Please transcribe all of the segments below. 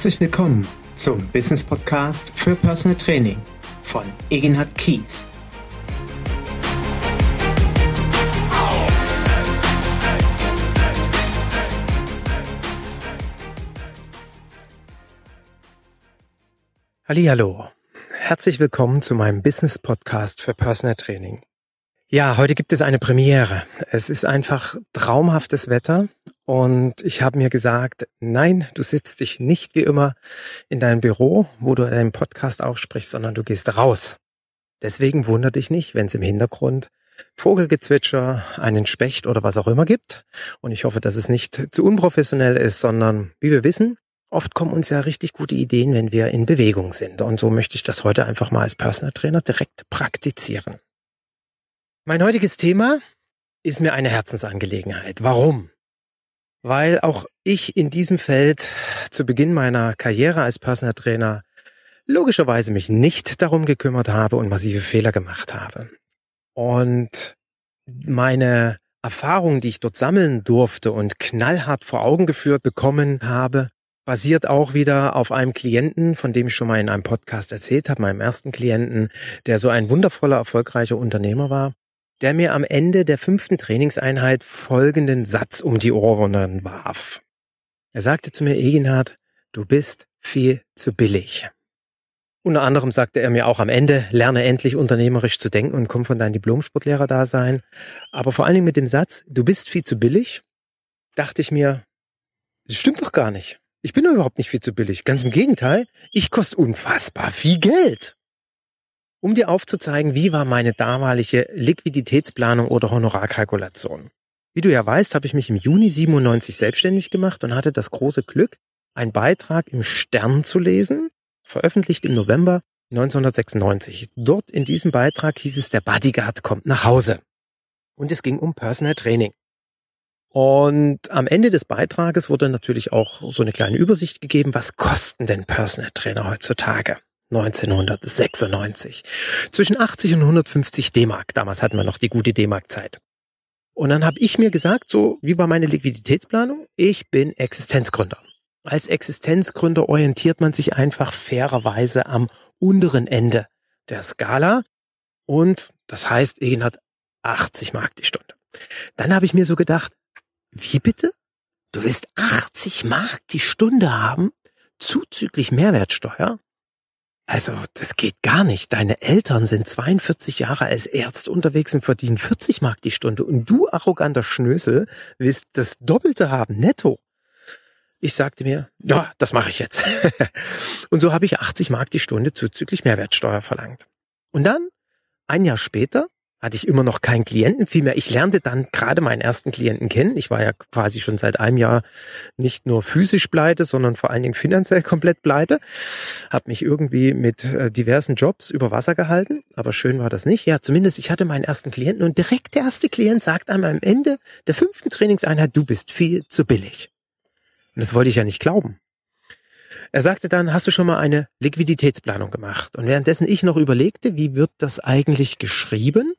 Herzlich willkommen zum Business Podcast für Personal Training von Egenhard Kies. Hallo, herzlich willkommen zu meinem Business Podcast für Personal Training. Ja, heute gibt es eine Premiere. Es ist einfach traumhaftes Wetter und ich habe mir gesagt, nein, du sitzt dich nicht wie immer in deinem Büro, wo du deinen Podcast aufsprichst, sondern du gehst raus. Deswegen wundert dich nicht, wenn es im Hintergrund Vogelgezwitscher, einen Specht oder was auch immer gibt. Und ich hoffe, dass es nicht zu unprofessionell ist, sondern wie wir wissen, oft kommen uns ja richtig gute Ideen, wenn wir in Bewegung sind. Und so möchte ich das heute einfach mal als Personal Trainer direkt praktizieren. Mein heutiges Thema ist mir eine Herzensangelegenheit. Warum? Weil auch ich in diesem Feld zu Beginn meiner Karriere als Personal Trainer logischerweise mich nicht darum gekümmert habe und massive Fehler gemacht habe. Und meine Erfahrungen, die ich dort sammeln durfte und knallhart vor Augen geführt bekommen habe, basiert auch wieder auf einem Klienten, von dem ich schon mal in einem Podcast erzählt habe, meinem ersten Klienten, der so ein wundervoller, erfolgreicher Unternehmer war der mir am Ende der fünften Trainingseinheit folgenden Satz um die Ohren warf. Er sagte zu mir, Egenhard, du bist viel zu billig. Unter anderem sagte er mir auch am Ende, lerne endlich unternehmerisch zu denken und komm von deinem Diplomsportlehrer da sein. Aber vor allen Dingen mit dem Satz, du bist viel zu billig, dachte ich mir, das stimmt doch gar nicht. Ich bin doch überhaupt nicht viel zu billig. Ganz im Gegenteil, ich koste unfassbar viel Geld um dir aufzuzeigen, wie war meine damalige Liquiditätsplanung oder Honorarkalkulation. Wie du ja weißt, habe ich mich im Juni 97 selbstständig gemacht und hatte das große Glück, einen Beitrag im Stern zu lesen, veröffentlicht im November 1996. Dort in diesem Beitrag hieß es, der Bodyguard kommt nach Hause. Und es ging um Personal Training. Und am Ende des Beitrages wurde natürlich auch so eine kleine Übersicht gegeben, was kosten denn Personal Trainer heutzutage? 1996. Zwischen 80 und 150 D-Mark. Damals hatten wir noch die gute D-Mark-Zeit. Und dann habe ich mir gesagt, so wie war meine Liquiditätsplanung? Ich bin Existenzgründer. Als Existenzgründer orientiert man sich einfach fairerweise am unteren Ende der Skala. Und das heißt, Egen hat 80 Mark die Stunde. Dann habe ich mir so gedacht, wie bitte? Du willst 80 Mark die Stunde haben? Zuzüglich Mehrwertsteuer? Also, das geht gar nicht. Deine Eltern sind 42 Jahre als Ärzte unterwegs und verdienen 40 Mark die Stunde. Und du, arroganter Schnösel, willst das Doppelte haben, netto. Ich sagte mir, ja, das mache ich jetzt. und so habe ich 80 Mark die Stunde zuzüglich Mehrwertsteuer verlangt. Und dann, ein Jahr später, hatte ich immer noch keinen Klienten, vielmehr ich lernte dann gerade meinen ersten Klienten kennen. Ich war ja quasi schon seit einem Jahr nicht nur physisch pleite, sondern vor allen Dingen finanziell komplett pleite. Hab mich irgendwie mit äh, diversen Jobs über Wasser gehalten, aber schön war das nicht. Ja, zumindest ich hatte meinen ersten Klienten und direkt der erste Klient sagt einem am Ende der fünften Trainingseinheit, du bist viel zu billig. Und das wollte ich ja nicht glauben. Er sagte dann, hast du schon mal eine Liquiditätsplanung gemacht? Und währenddessen ich noch überlegte, wie wird das eigentlich geschrieben,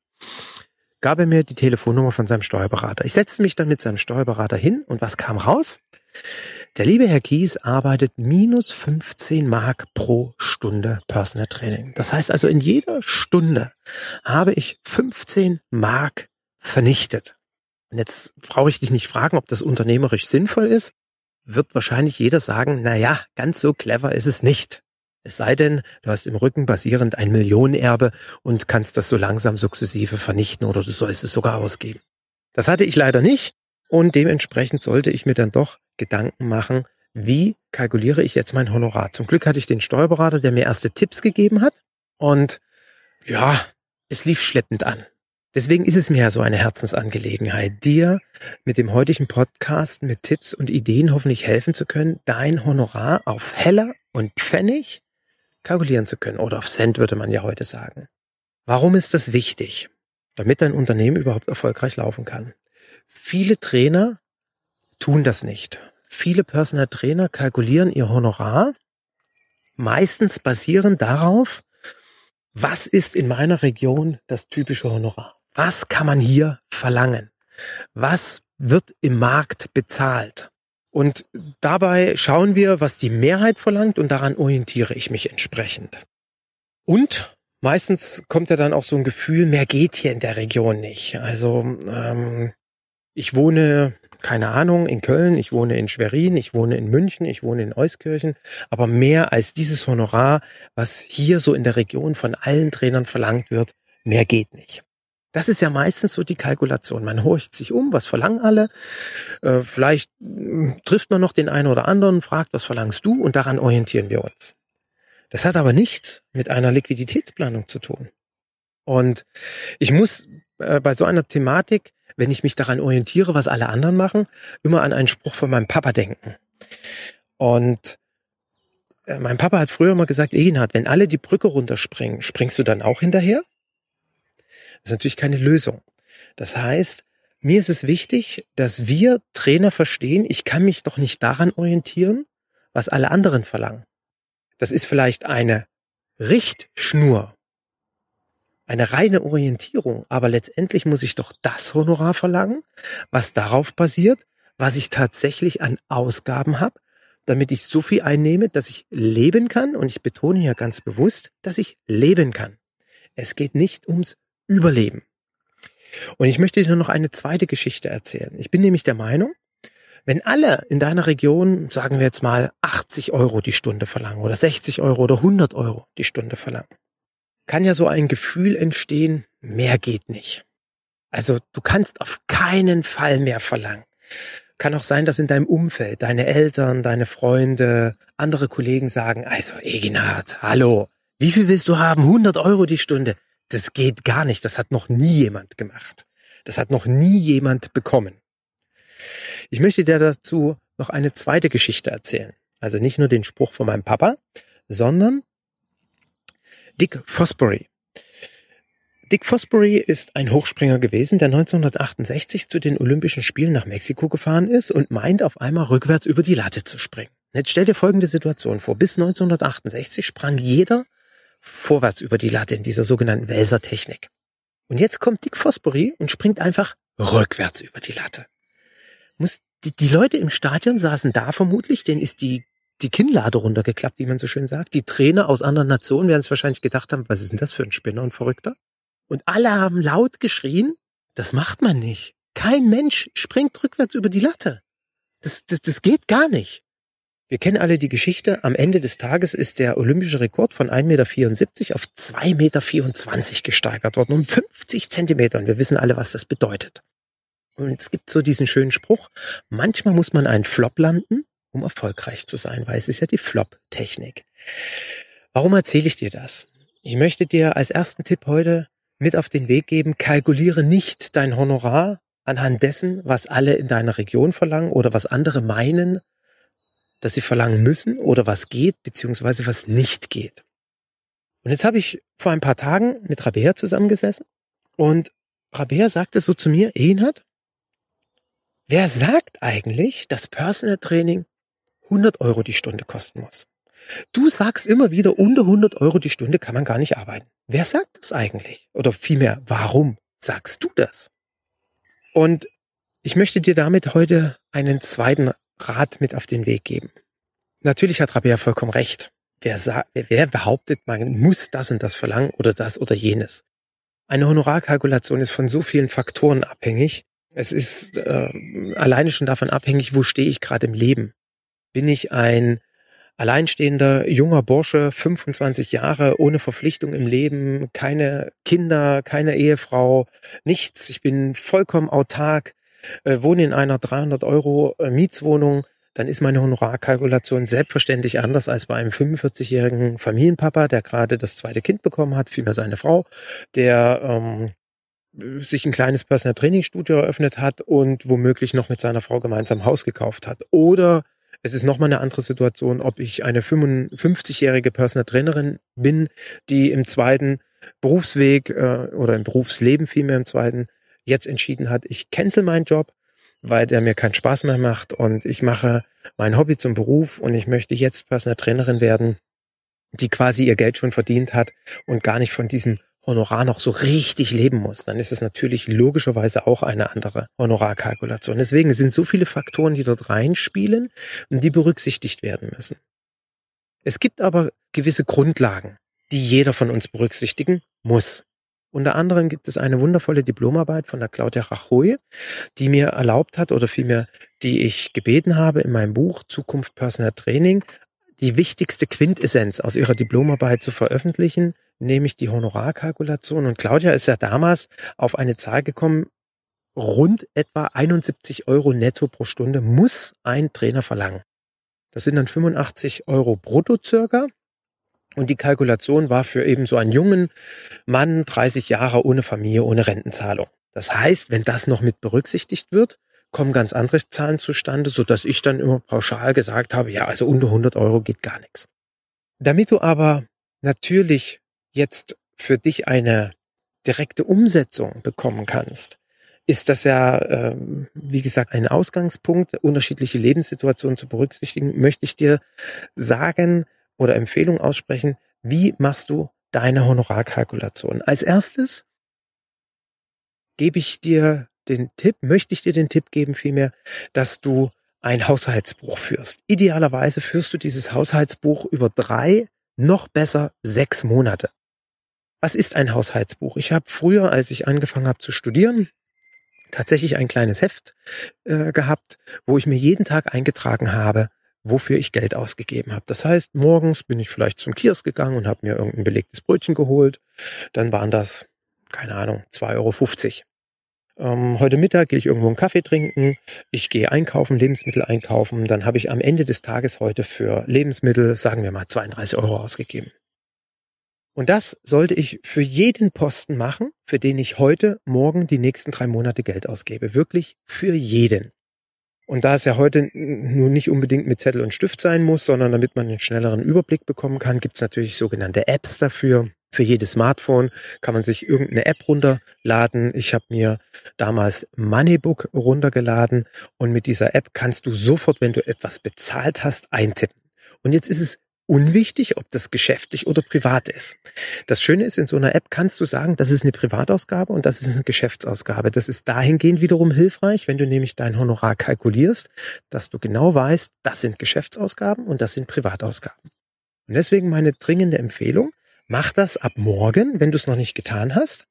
gab er mir die Telefonnummer von seinem Steuerberater. Ich setzte mich dann mit seinem Steuerberater hin und was kam raus? Der liebe Herr Kies arbeitet minus 15 Mark pro Stunde Personal Training. Das heißt also, in jeder Stunde habe ich 15 Mark vernichtet. Und jetzt brauche ich dich nicht fragen, ob das unternehmerisch sinnvoll ist. Wird wahrscheinlich jeder sagen, na ja, ganz so clever ist es nicht. Es sei denn, du hast im Rücken basierend ein Millionenerbe und kannst das so langsam sukzessive vernichten oder du sollst es sogar ausgeben. Das hatte ich leider nicht und dementsprechend sollte ich mir dann doch Gedanken machen, wie kalkuliere ich jetzt mein Honorar. Zum Glück hatte ich den Steuerberater, der mir erste Tipps gegeben hat und ja, es lief schleppend an. Deswegen ist es mir ja so eine Herzensangelegenheit, dir mit dem heutigen Podcast mit Tipps und Ideen hoffentlich helfen zu können, dein Honorar auf Heller und Pfennig kalkulieren zu können oder auf Cent würde man ja heute sagen. Warum ist das wichtig? Damit dein Unternehmen überhaupt erfolgreich laufen kann. Viele Trainer tun das nicht. Viele Personal Trainer kalkulieren ihr Honorar meistens basierend darauf, was ist in meiner Region das typische Honorar? Was kann man hier verlangen? Was wird im Markt bezahlt? Und dabei schauen wir, was die Mehrheit verlangt und daran orientiere ich mich entsprechend. Und meistens kommt ja dann auch so ein Gefühl, mehr geht hier in der Region nicht. Also ähm, ich wohne, keine Ahnung, in Köln, ich wohne in Schwerin, ich wohne in München, ich wohne in Euskirchen, aber mehr als dieses Honorar, was hier so in der Region von allen Trainern verlangt wird, mehr geht nicht. Das ist ja meistens so die Kalkulation. Man horcht sich um, was verlangen alle. Äh, vielleicht äh, trifft man noch den einen oder anderen, fragt, was verlangst du und daran orientieren wir uns. Das hat aber nichts mit einer Liquiditätsplanung zu tun. Und ich muss äh, bei so einer Thematik, wenn ich mich daran orientiere, was alle anderen machen, immer an einen Spruch von meinem Papa denken. Und äh, mein Papa hat früher mal gesagt, Egenhard, wenn alle die Brücke runterspringen, springst du dann auch hinterher? Das ist natürlich keine Lösung. Das heißt, mir ist es wichtig, dass wir Trainer verstehen, ich kann mich doch nicht daran orientieren, was alle anderen verlangen. Das ist vielleicht eine Richtschnur, eine reine Orientierung, aber letztendlich muss ich doch das Honorar verlangen, was darauf basiert, was ich tatsächlich an Ausgaben habe, damit ich so viel einnehme, dass ich leben kann. Und ich betone hier ganz bewusst, dass ich leben kann. Es geht nicht ums Überleben. Und ich möchte dir noch eine zweite Geschichte erzählen. Ich bin nämlich der Meinung, wenn alle in deiner Region, sagen wir jetzt mal, 80 Euro die Stunde verlangen oder 60 Euro oder 100 Euro die Stunde verlangen, kann ja so ein Gefühl entstehen, mehr geht nicht. Also du kannst auf keinen Fall mehr verlangen. Kann auch sein, dass in deinem Umfeld deine Eltern, deine Freunde, andere Kollegen sagen, also Eginhard, hallo, wie viel willst du haben? 100 Euro die Stunde. Das geht gar nicht. Das hat noch nie jemand gemacht. Das hat noch nie jemand bekommen. Ich möchte dir dazu noch eine zweite Geschichte erzählen. Also nicht nur den Spruch von meinem Papa, sondern Dick Fosbury. Dick Fosbury ist ein Hochspringer gewesen, der 1968 zu den Olympischen Spielen nach Mexiko gefahren ist und meint auf einmal rückwärts über die Latte zu springen. Jetzt stell dir folgende Situation vor. Bis 1968 sprang jeder vorwärts über die Latte in dieser sogenannten Wälsertechnik. Und jetzt kommt Dick Fosbury und springt einfach rückwärts über die Latte. Muss, die, die Leute im Stadion saßen da vermutlich, denen ist die, die Kinnlade runtergeklappt, wie man so schön sagt. Die Trainer aus anderen Nationen werden es wahrscheinlich gedacht haben, was ist denn das für ein Spinner und Verrückter? Und alle haben laut geschrien, das macht man nicht. Kein Mensch springt rückwärts über die Latte. Das, das, das geht gar nicht. Wir kennen alle die Geschichte. Am Ende des Tages ist der olympische Rekord von 1,74 Meter auf 2,24 Meter gesteigert worden, um 50 Zentimeter. Und wir wissen alle, was das bedeutet. Und es gibt so diesen schönen Spruch, manchmal muss man einen Flop landen, um erfolgreich zu sein, weil es ist ja die Flop-Technik. Warum erzähle ich dir das? Ich möchte dir als ersten Tipp heute mit auf den Weg geben, kalkuliere nicht dein Honorar anhand dessen, was alle in deiner Region verlangen oder was andere meinen, dass sie verlangen müssen oder was geht, beziehungsweise was nicht geht. Und jetzt habe ich vor ein paar Tagen mit Rabea zusammengesessen und Rabea sagte so zu mir, Ehenhard, wer sagt eigentlich, dass Personal Training 100 Euro die Stunde kosten muss? Du sagst immer wieder, unter 100 Euro die Stunde kann man gar nicht arbeiten. Wer sagt das eigentlich? Oder vielmehr, warum sagst du das? Und ich möchte dir damit heute einen zweiten Rat mit auf den Weg geben. Natürlich hat Rabea vollkommen recht. Wer, wer behauptet, man muss das und das verlangen oder das oder jenes? Eine Honorarkalkulation ist von so vielen Faktoren abhängig. Es ist äh, alleine schon davon abhängig, wo stehe ich gerade im Leben. Bin ich ein alleinstehender junger Bursche, 25 Jahre, ohne Verpflichtung im Leben, keine Kinder, keine Ehefrau, nichts. Ich bin vollkommen autark, äh, wohne in einer 300 Euro äh, Mietswohnung, dann ist meine Honorarkalkulation selbstverständlich anders als bei einem 45-jährigen Familienpapa, der gerade das zweite Kind bekommen hat, vielmehr seine Frau, der ähm, sich ein kleines Personal Training Studio eröffnet hat und womöglich noch mit seiner Frau gemeinsam Haus gekauft hat. Oder es ist nochmal eine andere Situation, ob ich eine 55-jährige Personal Trainerin bin, die im zweiten Berufsweg äh, oder im Berufsleben vielmehr im zweiten jetzt entschieden hat, ich cancel meinen Job, weil der mir keinen Spaß mehr macht und ich mache mein Hobby zum Beruf und ich möchte jetzt Personal Trainerin werden, die quasi ihr Geld schon verdient hat und gar nicht von diesem Honorar noch so richtig leben muss, dann ist es natürlich logischerweise auch eine andere Honorarkalkulation. Deswegen sind so viele Faktoren, die dort reinspielen und die berücksichtigt werden müssen. Es gibt aber gewisse Grundlagen, die jeder von uns berücksichtigen muss. Unter anderem gibt es eine wundervolle Diplomarbeit von der Claudia Rajoy, die mir erlaubt hat oder vielmehr, die ich gebeten habe in meinem Buch Zukunft Personal Training, die wichtigste Quintessenz aus ihrer Diplomarbeit zu veröffentlichen, nämlich die Honorarkalkulation. Und Claudia ist ja damals auf eine Zahl gekommen, rund etwa 71 Euro netto pro Stunde muss ein Trainer verlangen. Das sind dann 85 Euro brutto circa. Und die Kalkulation war für eben so einen jungen Mann, 30 Jahre ohne Familie, ohne Rentenzahlung. Das heißt, wenn das noch mit berücksichtigt wird, kommen ganz andere Zahlen zustande, so dass ich dann immer pauschal gesagt habe, ja, also unter 100 Euro geht gar nichts. Damit du aber natürlich jetzt für dich eine direkte Umsetzung bekommen kannst, ist das ja, ähm, wie gesagt, ein Ausgangspunkt, unterschiedliche Lebenssituationen zu berücksichtigen, möchte ich dir sagen oder Empfehlung aussprechen, wie machst du deine Honorarkalkulation? Als erstes gebe ich dir den Tipp, möchte ich dir den Tipp geben vielmehr, dass du ein Haushaltsbuch führst. Idealerweise führst du dieses Haushaltsbuch über drei, noch besser sechs Monate. Was ist ein Haushaltsbuch? Ich habe früher, als ich angefangen habe zu studieren, tatsächlich ein kleines Heft äh, gehabt, wo ich mir jeden Tag eingetragen habe, wofür ich Geld ausgegeben habe. Das heißt, morgens bin ich vielleicht zum Kiosk gegangen und habe mir irgendein belegtes Brötchen geholt. Dann waren das, keine Ahnung, 2,50 Euro. Ähm, heute Mittag gehe ich irgendwo einen Kaffee trinken. Ich gehe einkaufen, Lebensmittel einkaufen. Dann habe ich am Ende des Tages heute für Lebensmittel, sagen wir mal, 32 Euro ausgegeben. Und das sollte ich für jeden Posten machen, für den ich heute, morgen, die nächsten drei Monate Geld ausgebe. Wirklich für jeden. Und da es ja heute nun nicht unbedingt mit Zettel und Stift sein muss, sondern damit man einen schnelleren Überblick bekommen kann, gibt es natürlich sogenannte Apps dafür. Für jedes Smartphone kann man sich irgendeine App runterladen. Ich habe mir damals Moneybook runtergeladen und mit dieser App kannst du sofort, wenn du etwas bezahlt hast, eintippen. Und jetzt ist es unwichtig, ob das geschäftlich oder privat ist. Das Schöne ist, in so einer App kannst du sagen, das ist eine Privatausgabe und das ist eine Geschäftsausgabe. Das ist dahingehend wiederum hilfreich, wenn du nämlich dein Honorar kalkulierst, dass du genau weißt, das sind Geschäftsausgaben und das sind Privatausgaben. Und deswegen meine dringende Empfehlung, mach das ab morgen, wenn du es noch nicht getan hast.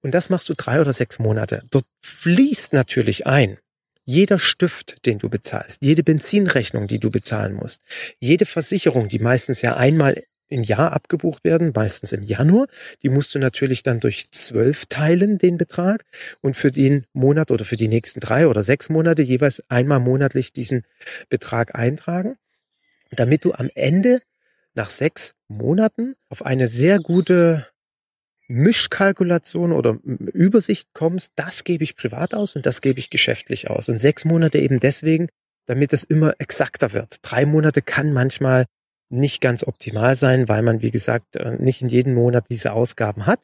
Und das machst du drei oder sechs Monate. Dort fließt natürlich ein, jeder Stift, den du bezahlst, jede Benzinrechnung, die du bezahlen musst, jede Versicherung, die meistens ja einmal im Jahr abgebucht werden, meistens im Januar. Die musst du natürlich dann durch zwölf teilen, den Betrag, und für den Monat oder für die nächsten drei oder sechs Monate jeweils einmal monatlich diesen Betrag eintragen, damit du am Ende nach sechs Monaten auf eine sehr gute Mischkalkulation oder Übersicht kommst, das gebe ich privat aus und das gebe ich geschäftlich aus. Und sechs Monate eben deswegen, damit es immer exakter wird. Drei Monate kann manchmal nicht ganz optimal sein, weil man, wie gesagt, äh, nicht in jedem Monat diese Ausgaben hat.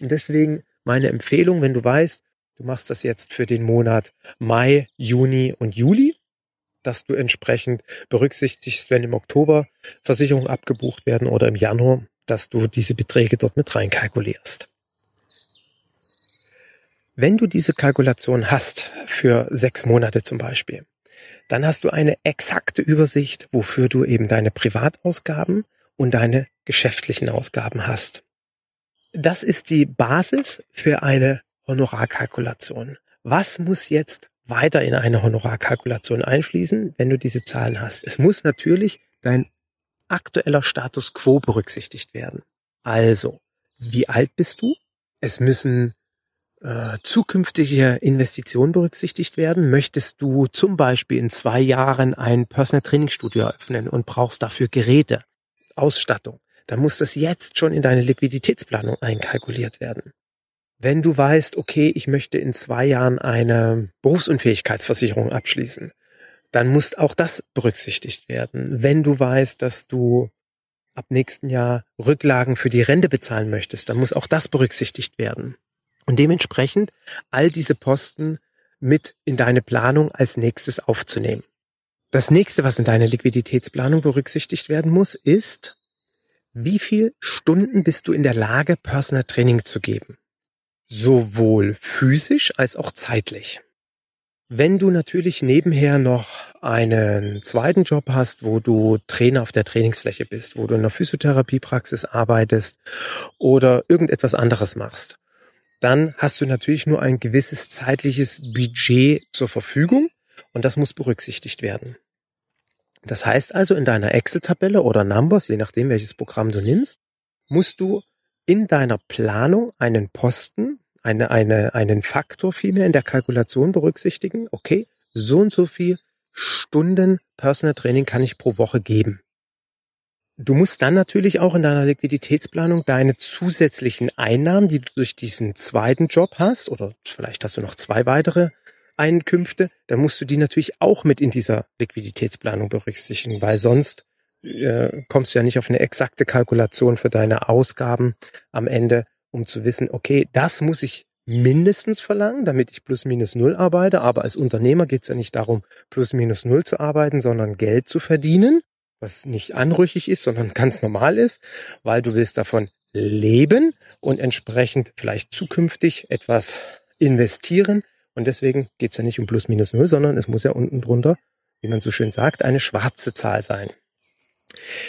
Und deswegen meine Empfehlung, wenn du weißt, du machst das jetzt für den Monat Mai, Juni und Juli, dass du entsprechend berücksichtigst, wenn im Oktober Versicherungen abgebucht werden oder im Januar, dass du diese Beträge dort mit reinkalkulierst. Wenn du diese Kalkulation hast, für sechs Monate zum Beispiel, dann hast du eine exakte Übersicht, wofür du eben deine Privatausgaben und deine geschäftlichen Ausgaben hast. Das ist die Basis für eine Honorarkalkulation. Was muss jetzt weiter in eine Honorarkalkulation einfließen, wenn du diese Zahlen hast? Es muss natürlich dein aktueller Status quo berücksichtigt werden. Also, wie alt bist du? Es müssen äh, zukünftige Investitionen berücksichtigt werden. Möchtest du zum Beispiel in zwei Jahren ein Personal Training Studio eröffnen und brauchst dafür Geräte, Ausstattung, dann muss das jetzt schon in deine Liquiditätsplanung einkalkuliert werden. Wenn du weißt, okay, ich möchte in zwei Jahren eine Berufsunfähigkeitsversicherung abschließen, dann muss auch das berücksichtigt werden. Wenn du weißt, dass du ab nächsten Jahr Rücklagen für die Rente bezahlen möchtest, dann muss auch das berücksichtigt werden. Und dementsprechend all diese Posten mit in deine Planung als nächstes aufzunehmen. Das nächste, was in deiner Liquiditätsplanung berücksichtigt werden muss, ist, wie viel Stunden bist du in der Lage, Personal Training zu geben? Sowohl physisch als auch zeitlich. Wenn du natürlich nebenher noch einen zweiten Job hast, wo du Trainer auf der Trainingsfläche bist, wo du in einer Physiotherapiepraxis arbeitest oder irgendetwas anderes machst, dann hast du natürlich nur ein gewisses zeitliches Budget zur Verfügung und das muss berücksichtigt werden. Das heißt also, in deiner Excel-Tabelle oder Numbers, je nachdem welches Programm du nimmst, musst du in deiner Planung einen Posten, eine, eine, einen Faktor vielmehr in der Kalkulation berücksichtigen. Okay, so und so viel Stunden Personal Training kann ich pro Woche geben. Du musst dann natürlich auch in deiner Liquiditätsplanung deine zusätzlichen Einnahmen, die du durch diesen zweiten Job hast, oder vielleicht hast du noch zwei weitere Einkünfte, dann musst du die natürlich auch mit in dieser Liquiditätsplanung berücksichtigen, weil sonst äh, kommst du ja nicht auf eine exakte Kalkulation für deine Ausgaben am Ende, um zu wissen, okay, das muss ich mindestens verlangen, damit ich plus minus null arbeite. Aber als Unternehmer geht es ja nicht darum, plus minus null zu arbeiten, sondern Geld zu verdienen, was nicht anrüchig ist, sondern ganz normal ist, weil du willst davon leben und entsprechend vielleicht zukünftig etwas investieren, und deswegen geht's ja nicht um plus minus null, sondern es muss ja unten drunter, wie man so schön sagt, eine schwarze Zahl sein.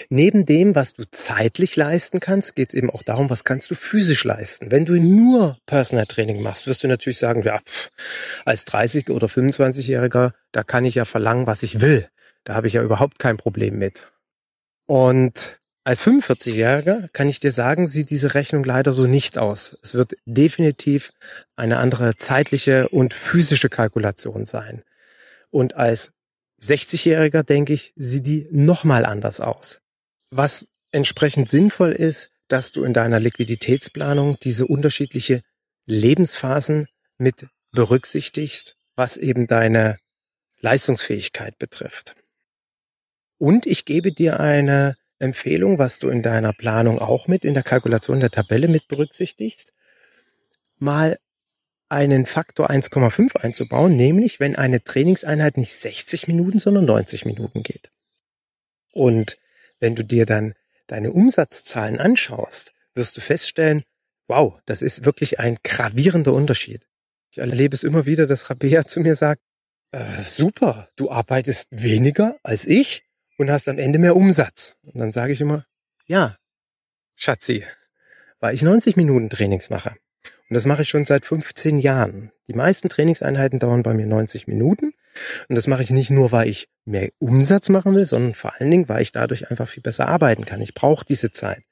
Neben dem, was du zeitlich leisten kannst, geht es eben auch darum, was kannst du physisch leisten. Wenn du nur Personal Training machst, wirst du natürlich sagen, ja, als 30 oder 25-Jähriger, da kann ich ja verlangen, was ich will. Da habe ich ja überhaupt kein Problem mit. Und als 45-Jähriger kann ich dir sagen, sieht diese Rechnung leider so nicht aus. Es wird definitiv eine andere zeitliche und physische Kalkulation sein. Und als 60-Jähriger denke ich, sieht die nochmal anders aus. Was entsprechend sinnvoll ist, dass du in deiner Liquiditätsplanung diese unterschiedliche Lebensphasen mit berücksichtigst, was eben deine Leistungsfähigkeit betrifft. Und ich gebe dir eine Empfehlung, was du in deiner Planung auch mit in der Kalkulation der Tabelle mit berücksichtigst, mal einen Faktor 1,5 einzubauen, nämlich wenn eine Trainingseinheit nicht 60 Minuten, sondern 90 Minuten geht. Und wenn du dir dann deine Umsatzzahlen anschaust, wirst du feststellen, wow, das ist wirklich ein gravierender Unterschied. Ich erlebe es immer wieder, dass Rabea zu mir sagt, äh, super, du arbeitest weniger als ich und hast am Ende mehr Umsatz. Und dann sage ich immer, ja, Schatzi, weil ich 90 Minuten Trainings mache. Und das mache ich schon seit 15 Jahren. Die meisten Trainingseinheiten dauern bei mir 90 Minuten. Und das mache ich nicht nur, weil ich mehr Umsatz machen will, sondern vor allen Dingen, weil ich dadurch einfach viel besser arbeiten kann. Ich brauche diese Zeit.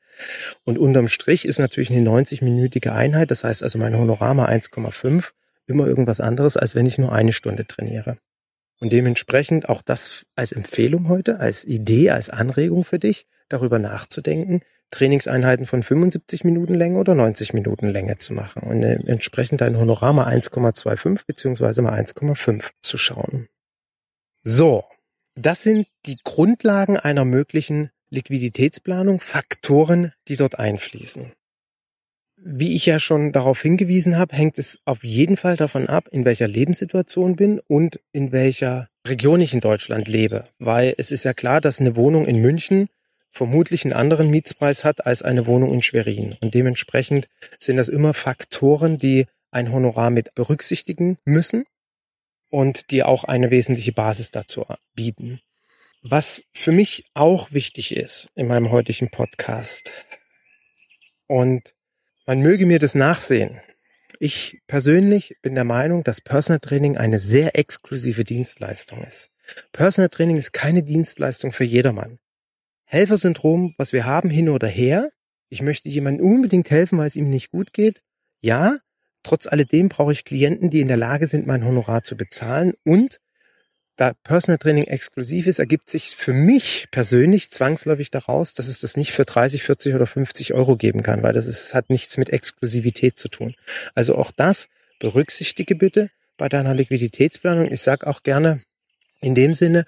Und unterm Strich ist natürlich eine 90-minütige Einheit, das heißt also mein Honorar mal 1,5, immer irgendwas anderes, als wenn ich nur eine Stunde trainiere. Und dementsprechend auch das als Empfehlung heute, als Idee, als Anregung für dich, darüber nachzudenken, Trainingseinheiten von 75 Minuten Länge oder 90 Minuten Länge zu machen und äh, entsprechend dein Honorar mal 1,25 beziehungsweise mal 1,5 zu schauen. So, das sind die Grundlagen einer möglichen Liquiditätsplanung, Faktoren, die dort einfließen. Wie ich ja schon darauf hingewiesen habe, hängt es auf jeden Fall davon ab, in welcher Lebenssituation bin und in welcher Region ich in Deutschland lebe. Weil es ist ja klar, dass eine Wohnung in München vermutlich einen anderen Mietspreis hat als eine Wohnung in Schwerin. Und dementsprechend sind das immer Faktoren, die ein Honorar mit berücksichtigen müssen und die auch eine wesentliche Basis dazu bieten. Was für mich auch wichtig ist in meinem heutigen Podcast und man möge mir das nachsehen. Ich persönlich bin der Meinung, dass Personal Training eine sehr exklusive Dienstleistung ist. Personal Training ist keine Dienstleistung für jedermann. Helfersyndrom, was wir haben, hin oder her. Ich möchte jemandem unbedingt helfen, weil es ihm nicht gut geht. Ja, trotz alledem brauche ich Klienten, die in der Lage sind, mein Honorar zu bezahlen und da Personal Training exklusiv ist, ergibt sich für mich persönlich zwangsläufig daraus, dass es das nicht für 30, 40 oder 50 Euro geben kann, weil das ist, hat nichts mit Exklusivität zu tun. Also auch das berücksichtige bitte bei deiner Liquiditätsplanung. Ich sage auch gerne in dem Sinne,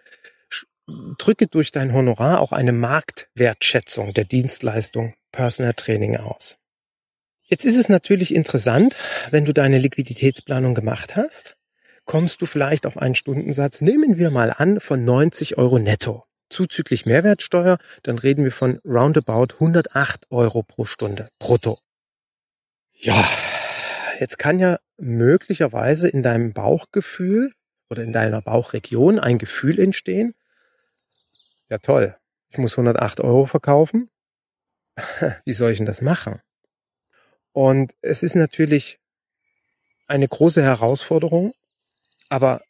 drücke durch dein Honorar auch eine Marktwertschätzung der Dienstleistung Personal Training aus. Jetzt ist es natürlich interessant, wenn du deine Liquiditätsplanung gemacht hast kommst du vielleicht auf einen Stundensatz, nehmen wir mal an, von 90 Euro netto. zuzüglich Mehrwertsteuer, dann reden wir von roundabout 108 Euro pro Stunde brutto. Ja, jetzt kann ja möglicherweise in deinem Bauchgefühl oder in deiner Bauchregion ein Gefühl entstehen. Ja toll, ich muss 108 Euro verkaufen. Wie soll ich denn das machen? Und es ist natürlich eine große Herausforderung, aber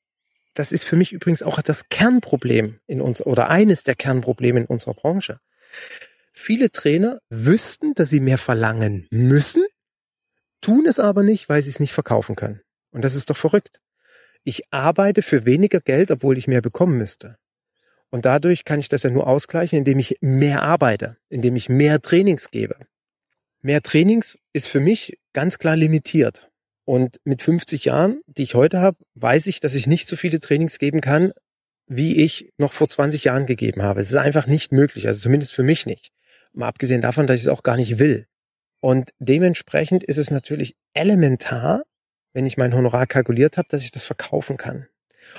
das ist für mich übrigens auch das Kernproblem in uns oder eines der Kernprobleme in unserer Branche. Viele Trainer wüssten, dass sie mehr verlangen müssen, tun es aber nicht, weil sie es nicht verkaufen können. Und das ist doch verrückt. Ich arbeite für weniger Geld, obwohl ich mehr bekommen müsste. Und dadurch kann ich das ja nur ausgleichen, indem ich mehr arbeite, indem ich mehr Trainings gebe. Mehr Trainings ist für mich ganz klar limitiert. Und mit 50 Jahren, die ich heute habe, weiß ich, dass ich nicht so viele Trainings geben kann, wie ich noch vor 20 Jahren gegeben habe. Es ist einfach nicht möglich, also zumindest für mich nicht. Mal abgesehen davon, dass ich es auch gar nicht will. Und dementsprechend ist es natürlich elementar, wenn ich mein Honorar kalkuliert habe, dass ich das verkaufen kann.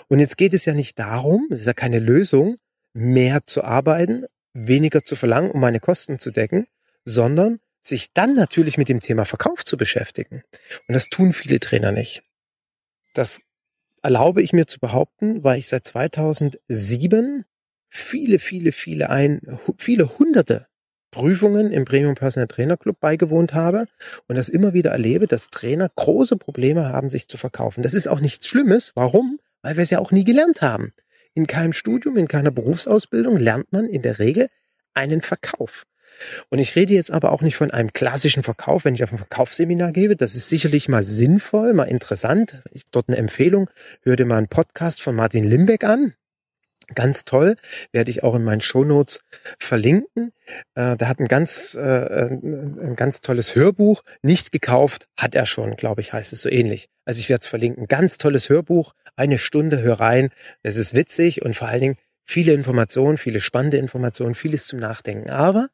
Und jetzt geht es ja nicht darum, es ist ja keine Lösung, mehr zu arbeiten, weniger zu verlangen, um meine Kosten zu decken, sondern sich dann natürlich mit dem Thema Verkauf zu beschäftigen. Und das tun viele Trainer nicht. Das erlaube ich mir zu behaupten, weil ich seit 2007 viele, viele, viele ein, viele hunderte Prüfungen im Premium Personal Trainer Club beigewohnt habe und das immer wieder erlebe, dass Trainer große Probleme haben, sich zu verkaufen. Das ist auch nichts Schlimmes. Warum? Weil wir es ja auch nie gelernt haben. In keinem Studium, in keiner Berufsausbildung lernt man in der Regel einen Verkauf. Und ich rede jetzt aber auch nicht von einem klassischen Verkauf, wenn ich auf ein Verkaufsseminar gebe. Das ist sicherlich mal sinnvoll, mal interessant. Ich, dort eine Empfehlung. Hör dir mal einen Podcast von Martin Limbeck an. Ganz toll, werde ich auch in meinen Shownotes verlinken. Äh, da hat ein ganz, äh, ein ganz tolles Hörbuch, nicht gekauft, hat er schon, glaube ich, heißt es so ähnlich. Also ich werde es verlinken. Ganz tolles Hörbuch, eine Stunde, hör rein. Es ist witzig und vor allen Dingen viele Informationen, viele spannende Informationen, vieles zum Nachdenken. Aber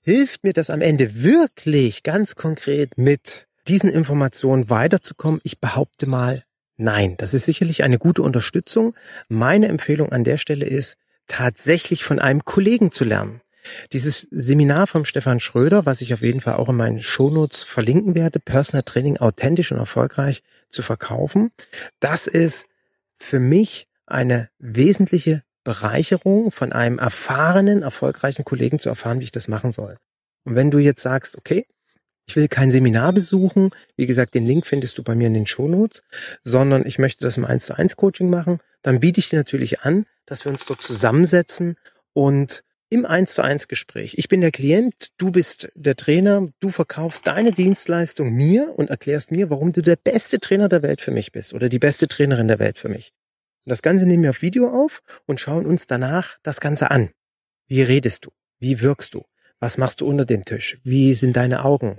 hilft mir das am Ende wirklich ganz konkret mit diesen Informationen weiterzukommen? Ich behaupte mal, nein. Das ist sicherlich eine gute Unterstützung. Meine Empfehlung an der Stelle ist, tatsächlich von einem Kollegen zu lernen. Dieses Seminar vom Stefan Schröder, was ich auf jeden Fall auch in meinen Shownotes verlinken werde, Personal Training authentisch und erfolgreich zu verkaufen, das ist für mich eine wesentliche Bereicherung von einem erfahrenen, erfolgreichen Kollegen zu erfahren, wie ich das machen soll. Und wenn du jetzt sagst, okay, ich will kein Seminar besuchen, wie gesagt, den Link findest du bei mir in den Shownotes, sondern ich möchte das im 1 zu 1 Coaching machen, dann biete ich dir natürlich an, dass wir uns dort zusammensetzen und im 1 zu 1 Gespräch. Ich bin der Klient, du bist der Trainer, du verkaufst deine Dienstleistung mir und erklärst mir, warum du der beste Trainer der Welt für mich bist oder die beste Trainerin der Welt für mich. Das Ganze nehmen wir auf Video auf und schauen uns danach das Ganze an. Wie redest du? Wie wirkst du? Was machst du unter dem Tisch? Wie sind deine Augen?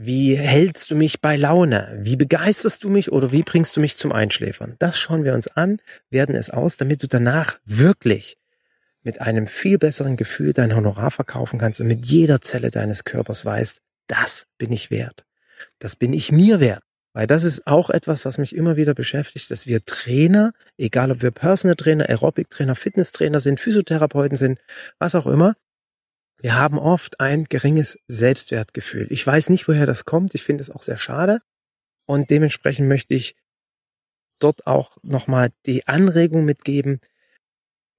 Wie hältst du mich bei Laune? Wie begeisterst du mich oder wie bringst du mich zum Einschläfern? Das schauen wir uns an, werden es aus, damit du danach wirklich mit einem viel besseren Gefühl dein Honorar verkaufen kannst und mit jeder Zelle deines Körpers weißt, das bin ich wert. Das bin ich mir wert. Weil das ist auch etwas, was mich immer wieder beschäftigt, dass wir Trainer, egal ob wir Personal Trainer, Aerobic Trainer, Fitness Trainer sind, Physiotherapeuten sind, was auch immer, wir haben oft ein geringes Selbstwertgefühl. Ich weiß nicht, woher das kommt. Ich finde es auch sehr schade. Und dementsprechend möchte ich dort auch nochmal die Anregung mitgeben.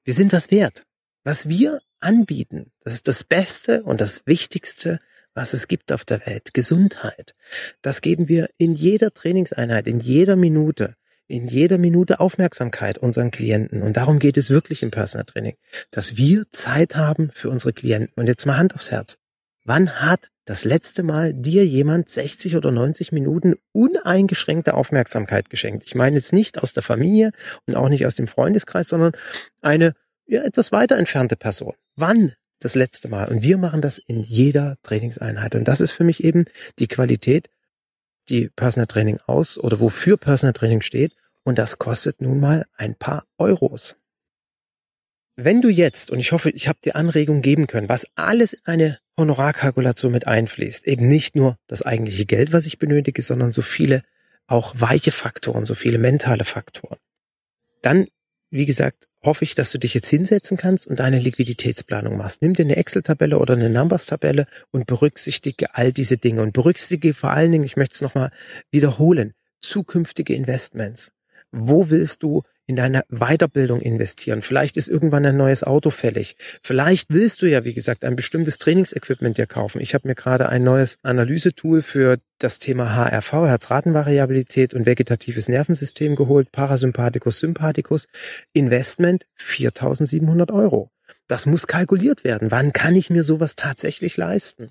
Wir sind das wert. Was wir anbieten, das ist das Beste und das Wichtigste, was es gibt auf der Welt. Gesundheit. Das geben wir in jeder Trainingseinheit, in jeder Minute, in jeder Minute Aufmerksamkeit unseren Klienten. Und darum geht es wirklich im Personal Training, dass wir Zeit haben für unsere Klienten. Und jetzt mal Hand aufs Herz. Wann hat das letzte Mal dir jemand 60 oder 90 Minuten uneingeschränkte Aufmerksamkeit geschenkt? Ich meine jetzt nicht aus der Familie und auch nicht aus dem Freundeskreis, sondern eine ja, etwas weiter entfernte Person. Wann das letzte Mal. Und wir machen das in jeder Trainingseinheit. Und das ist für mich eben die Qualität, die Personal Training aus oder wofür Personal Training steht. Und das kostet nun mal ein paar Euros. Wenn du jetzt, und ich hoffe, ich habe dir Anregungen geben können, was alles in eine Honorarkalkulation mit einfließt, eben nicht nur das eigentliche Geld, was ich benötige, sondern so viele auch weiche Faktoren, so viele mentale Faktoren, dann wie gesagt, hoffe ich, dass du dich jetzt hinsetzen kannst und eine Liquiditätsplanung machst. Nimm dir eine Excel-Tabelle oder eine Numbers-Tabelle und berücksichtige all diese Dinge und berücksichtige vor allen Dingen, ich möchte es nochmal wiederholen, zukünftige Investments. Wo willst du in deine Weiterbildung investieren. Vielleicht ist irgendwann ein neues Auto fällig. Vielleicht willst du ja, wie gesagt, ein bestimmtes Trainingsequipment dir kaufen. Ich habe mir gerade ein neues Analysetool für das Thema HRV, Herzratenvariabilität und vegetatives Nervensystem geholt, Parasympathikus, Sympathikus. Investment 4.700 Euro. Das muss kalkuliert werden. Wann kann ich mir sowas tatsächlich leisten?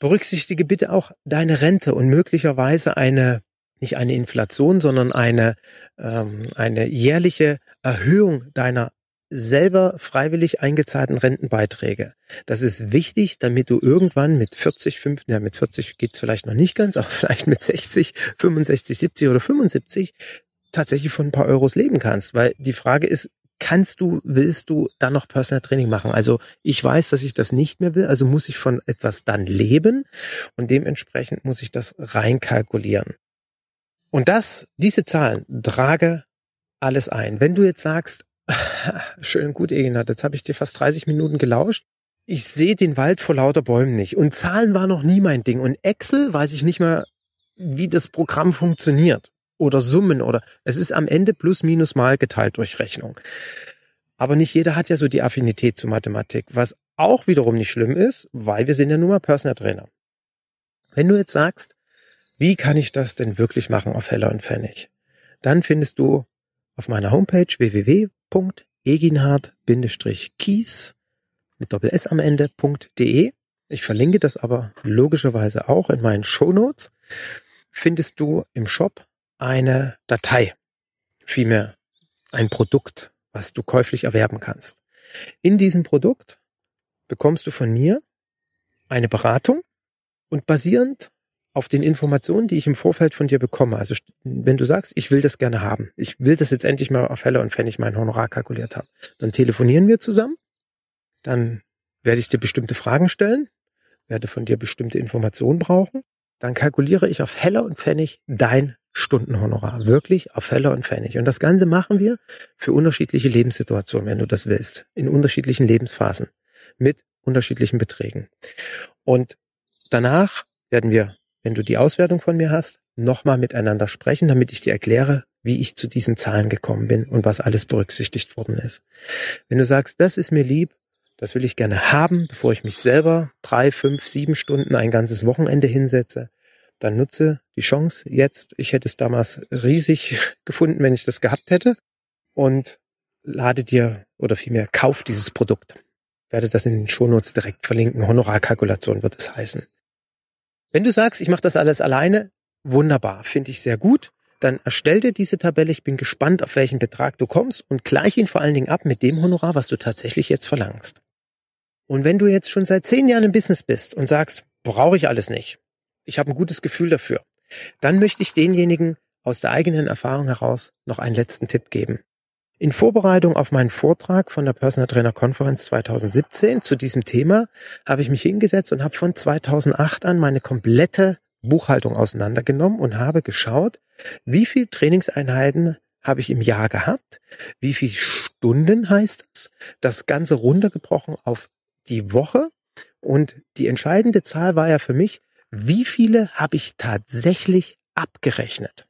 Berücksichtige bitte auch deine Rente und möglicherweise eine nicht eine Inflation, sondern eine, ähm, eine jährliche Erhöhung deiner selber freiwillig eingezahlten Rentenbeiträge. Das ist wichtig, damit du irgendwann mit 40, 50, ja mit 40 geht's vielleicht noch nicht ganz, aber vielleicht mit 60, 65, 70 oder 75 tatsächlich von ein paar Euros leben kannst. Weil die Frage ist, kannst du, willst du dann noch Personal Training machen? Also ich weiß, dass ich das nicht mehr will, also muss ich von etwas dann leben und dementsprechend muss ich das reinkalkulieren. Und das, diese Zahlen trage alles ein. Wenn du jetzt sagst, schön gut, Egenhard, jetzt habe ich dir fast 30 Minuten gelauscht. Ich sehe den Wald vor lauter Bäumen nicht. Und Zahlen war noch nie mein Ding. Und Excel weiß ich nicht mehr, wie das Programm funktioniert. Oder Summen oder es ist am Ende plus minus mal geteilt durch Rechnung. Aber nicht jeder hat ja so die Affinität zu Mathematik, was auch wiederum nicht schlimm ist, weil wir sind ja nun mal Personal Trainer. Wenn du jetzt sagst, wie kann ich das denn wirklich machen auf Heller und Pfennig? Dann findest du auf meiner Homepage www.eginhard-kies mit Doppel S am Ende.de. Ich verlinke das aber logischerweise auch in meinen Shownotes. Findest du im Shop eine Datei, vielmehr ein Produkt, was du käuflich erwerben kannst. In diesem Produkt bekommst du von mir eine Beratung und basierend auf den Informationen, die ich im Vorfeld von dir bekomme. Also wenn du sagst, ich will das gerne haben, ich will das jetzt endlich mal auf Heller und Pfennig mein Honorar kalkuliert haben, dann telefonieren wir zusammen, dann werde ich dir bestimmte Fragen stellen, werde von dir bestimmte Informationen brauchen, dann kalkuliere ich auf Heller und Pfennig dein Stundenhonorar. Wirklich auf Heller und Pfennig. Und das Ganze machen wir für unterschiedliche Lebenssituationen, wenn du das willst. In unterschiedlichen Lebensphasen. Mit unterschiedlichen Beträgen. Und danach werden wir wenn du die Auswertung von mir hast, nochmal miteinander sprechen, damit ich dir erkläre, wie ich zu diesen Zahlen gekommen bin und was alles berücksichtigt worden ist. Wenn du sagst, das ist mir lieb, das will ich gerne haben, bevor ich mich selber drei, fünf, sieben Stunden ein ganzes Wochenende hinsetze, dann nutze die Chance jetzt. Ich hätte es damals riesig gefunden, wenn ich das gehabt hätte und lade dir oder vielmehr kauf dieses Produkt. werde das in den Shownotes direkt verlinken. Honorarkalkulation wird es heißen. Wenn du sagst, ich mache das alles alleine, wunderbar, finde ich sehr gut. Dann erstell dir diese Tabelle. Ich bin gespannt, auf welchen Betrag du kommst und gleich ihn vor allen Dingen ab mit dem Honorar, was du tatsächlich jetzt verlangst. Und wenn du jetzt schon seit zehn Jahren im Business bist und sagst, brauche ich alles nicht, ich habe ein gutes Gefühl dafür, dann möchte ich denjenigen aus der eigenen Erfahrung heraus noch einen letzten Tipp geben. In Vorbereitung auf meinen Vortrag von der Personal Trainer Konferenz 2017 zu diesem Thema habe ich mich hingesetzt und habe von 2008 an meine komplette Buchhaltung auseinandergenommen und habe geschaut, wie viel Trainingseinheiten habe ich im Jahr gehabt, wie viel Stunden heißt das, das Ganze runtergebrochen auf die Woche und die entscheidende Zahl war ja für mich, wie viele habe ich tatsächlich abgerechnet.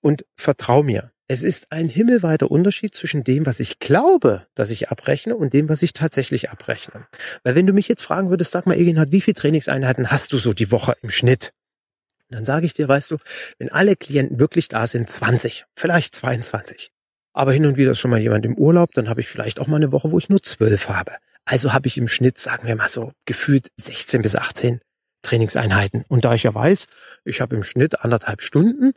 Und vertrau mir, es ist ein himmelweiter Unterschied zwischen dem, was ich glaube, dass ich abrechne und dem, was ich tatsächlich abrechne. Weil wenn du mich jetzt fragen würdest, sag mal, Egenhard, wie viele Trainingseinheiten hast du so die Woche im Schnitt? Dann sage ich dir, weißt du, wenn alle Klienten wirklich da sind, 20, vielleicht 22. Aber hin und wieder ist schon mal jemand im Urlaub, dann habe ich vielleicht auch mal eine Woche, wo ich nur 12 habe. Also habe ich im Schnitt, sagen wir mal so, gefühlt 16 bis 18 Trainingseinheiten. Und da ich ja weiß, ich habe im Schnitt anderthalb Stunden,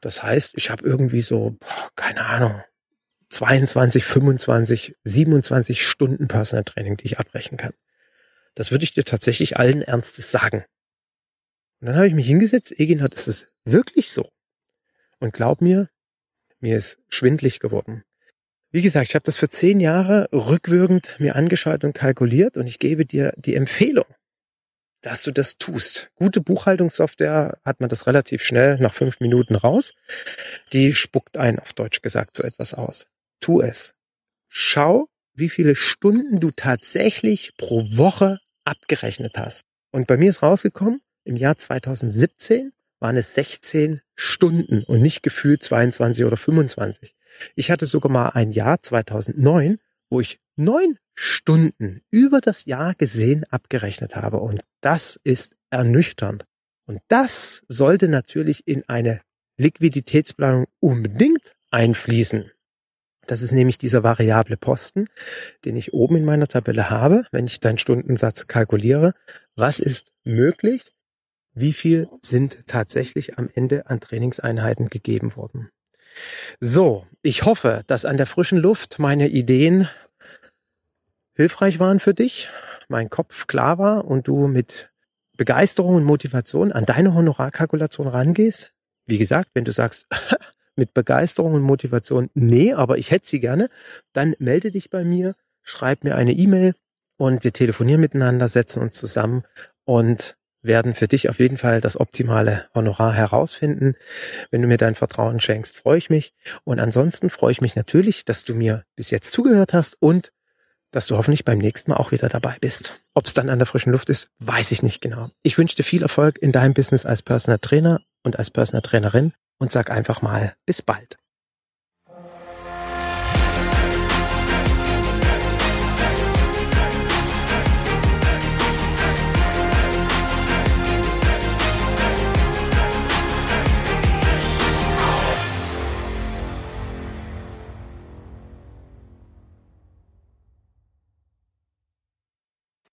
das heißt, ich habe irgendwie so, boah, keine Ahnung, 22, 25, 27 Stunden Personal Training, die ich abbrechen kann. Das würde ich dir tatsächlich allen Ernstes sagen. Und dann habe ich mich hingesetzt, Egin hat, ist es wirklich so? Und glaub mir, mir ist schwindlig geworden. Wie gesagt, ich habe das für zehn Jahre rückwirkend mir angeschaut und kalkuliert und ich gebe dir die Empfehlung, dass du das tust. Gute Buchhaltungssoftware hat man das relativ schnell nach fünf Minuten raus. Die spuckt ein, auf Deutsch gesagt, so etwas aus. tu es. Schau, wie viele Stunden du tatsächlich pro Woche abgerechnet hast. Und bei mir ist rausgekommen, im Jahr 2017 waren es 16 Stunden und nicht gefühlt 22 oder 25. Ich hatte sogar mal ein Jahr 2009, wo ich neun Stunden über das Jahr gesehen abgerechnet habe. Und das ist ernüchternd. Und das sollte natürlich in eine Liquiditätsplanung unbedingt einfließen. Das ist nämlich dieser variable Posten, den ich oben in meiner Tabelle habe, wenn ich deinen Stundensatz kalkuliere. Was ist möglich? Wie viel sind tatsächlich am Ende an Trainingseinheiten gegeben worden? So, ich hoffe, dass an der frischen Luft meine Ideen hilfreich waren für dich, mein Kopf klar war und du mit Begeisterung und Motivation an deine Honorarkalkulation rangehst. Wie gesagt, wenn du sagst, mit Begeisterung und Motivation, nee, aber ich hätte sie gerne, dann melde dich bei mir, schreib mir eine E-Mail und wir telefonieren miteinander, setzen uns zusammen und werden für dich auf jeden Fall das optimale Honorar herausfinden. Wenn du mir dein Vertrauen schenkst, freue ich mich. Und ansonsten freue ich mich natürlich, dass du mir bis jetzt zugehört hast und dass du hoffentlich beim nächsten Mal auch wieder dabei bist. Ob es dann an der frischen Luft ist, weiß ich nicht genau. Ich wünsche dir viel Erfolg in deinem Business als Personal Trainer und als Personal Trainerin und sag einfach mal bis bald.